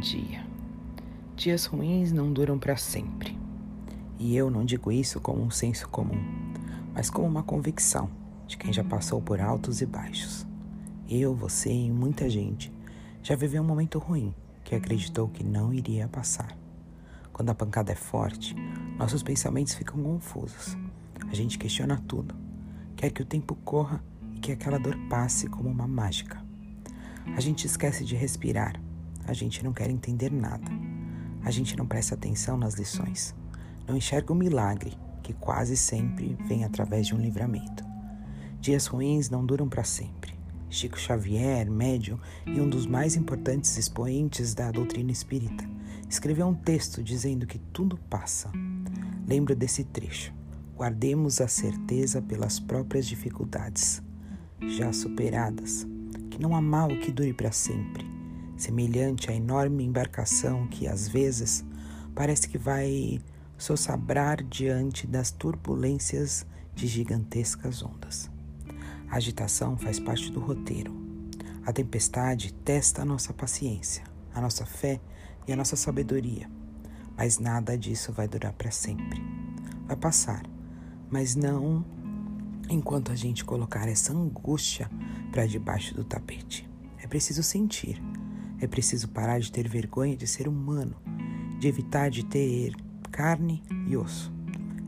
dia. Dias ruins não duram para sempre. E eu não digo isso como um senso comum, mas como uma convicção de quem já passou por altos e baixos. Eu, você e muita gente já viveu um momento ruim que acreditou que não iria passar. Quando a pancada é forte, nossos pensamentos ficam confusos. A gente questiona tudo, quer que o tempo corra e que aquela dor passe como uma mágica. A gente esquece de respirar a gente não quer entender nada. A gente não presta atenção nas lições. Não enxerga o milagre que quase sempre vem através de um livramento. Dias ruins não duram para sempre. Chico Xavier, médium e um dos mais importantes expoentes da doutrina espírita, escreveu um texto dizendo que tudo passa. Lembro desse trecho. Guardemos a certeza pelas próprias dificuldades, já superadas, que não há mal que dure para sempre semelhante à enorme embarcação que às vezes parece que vai sossabrar diante das turbulências de gigantescas ondas. A agitação faz parte do roteiro. A tempestade testa a nossa paciência, a nossa fé e a nossa sabedoria. Mas nada disso vai durar para sempre. Vai passar, mas não enquanto a gente colocar essa angústia para debaixo do tapete. É preciso sentir, é preciso parar de ter vergonha de ser humano, de evitar de ter carne e osso.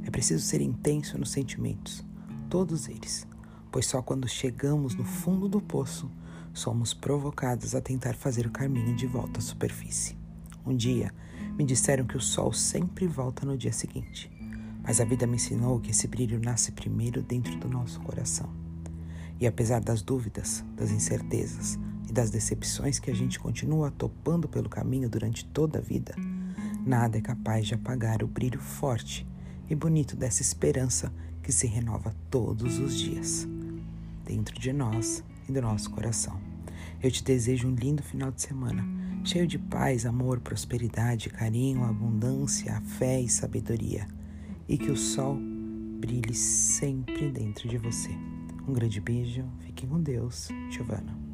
É preciso ser intenso nos sentimentos, todos eles, pois só quando chegamos no fundo do poço somos provocados a tentar fazer o caminho de volta à superfície. Um dia me disseram que o sol sempre volta no dia seguinte, mas a vida me ensinou que esse brilho nasce primeiro dentro do nosso coração. E apesar das dúvidas, das incertezas, e das decepções que a gente continua topando pelo caminho durante toda a vida, nada é capaz de apagar o brilho forte e bonito dessa esperança que se renova todos os dias, dentro de nós e do nosso coração. Eu te desejo um lindo final de semana, cheio de paz, amor, prosperidade, carinho, abundância, fé e sabedoria, e que o sol brilhe sempre dentro de você. Um grande beijo, fiquem com Deus, Giovana.